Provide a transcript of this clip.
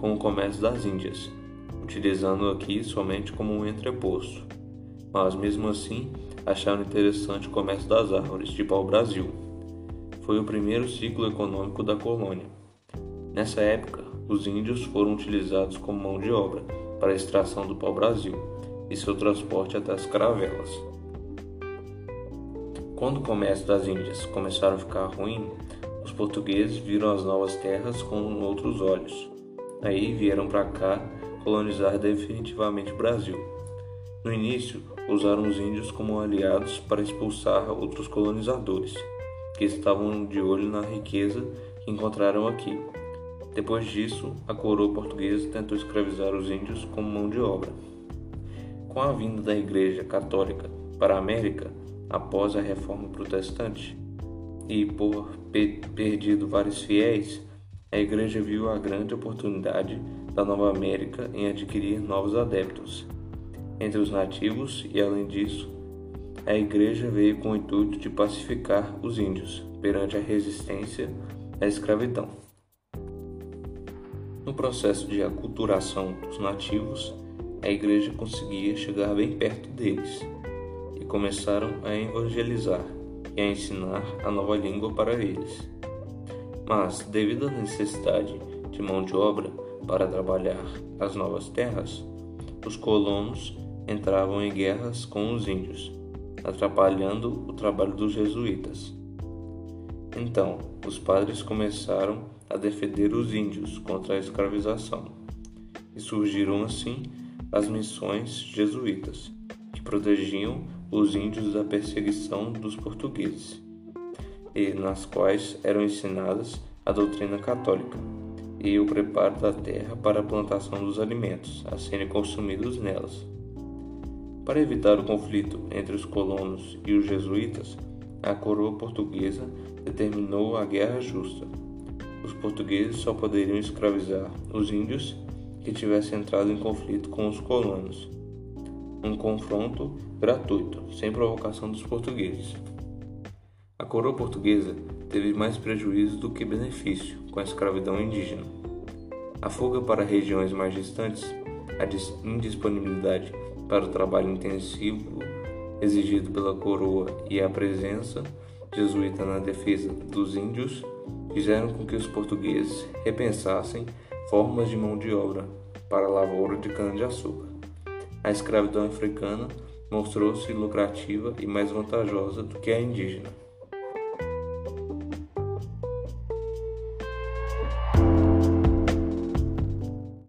com o comércio das Índias, utilizando aqui somente como um entreposto. Mas mesmo assim, acharam interessante o comércio das árvores de pau-brasil. Foi o primeiro ciclo econômico da colônia. Nessa época, os índios foram utilizados como mão de obra para a extração do pau-brasil e seu transporte até as caravelas. Quando o comércio das Índias começaram a ficar ruim, os portugueses viram as novas terras com outros olhos. Aí vieram para cá colonizar definitivamente o Brasil. No início, usaram os índios como aliados para expulsar outros colonizadores, que estavam de olho na riqueza que encontraram aqui. Depois disso, a coroa portuguesa tentou escravizar os índios como mão de obra. Com a vinda da Igreja Católica para a América após a Reforma Protestante e por perdido vários fiéis, a Igreja viu a grande oportunidade da Nova América em adquirir novos adeptos entre os nativos e, além disso, a Igreja veio com o intuito de pacificar os índios perante a resistência à escravidão. No processo de aculturação dos nativos, a Igreja conseguia chegar bem perto deles e começaram a evangelizar e a ensinar a nova língua para eles. Mas, devido à necessidade de mão de obra para trabalhar as novas terras, os colonos entravam em guerras com os índios, atrapalhando o trabalho dos jesuítas. Então, os padres começaram a defender os índios contra a escravização, e surgiram assim as missões jesuítas, que protegiam os índios da perseguição dos portugueses, e nas quais eram ensinadas a doutrina católica e o preparo da terra para a plantação dos alimentos a serem consumidos nelas. Para evitar o conflito entre os colonos e os jesuítas, a coroa portuguesa determinou a guerra justa. Os portugueses só poderiam escravizar os índios que tivessem entrado em conflito com os colonos. Um confronto gratuito, sem provocação dos portugueses. A coroa portuguesa teve mais prejuízo do que benefício com a escravidão indígena. A fuga para regiões mais distantes, a indisponibilidade para o trabalho intensivo exigido pela coroa e a presença jesuíta na defesa dos índios fizeram com que os portugueses repensassem formas de mão de obra para a lavoura de cana-de-açúcar. A escravidão africana mostrou-se lucrativa e mais vantajosa do que a indígena.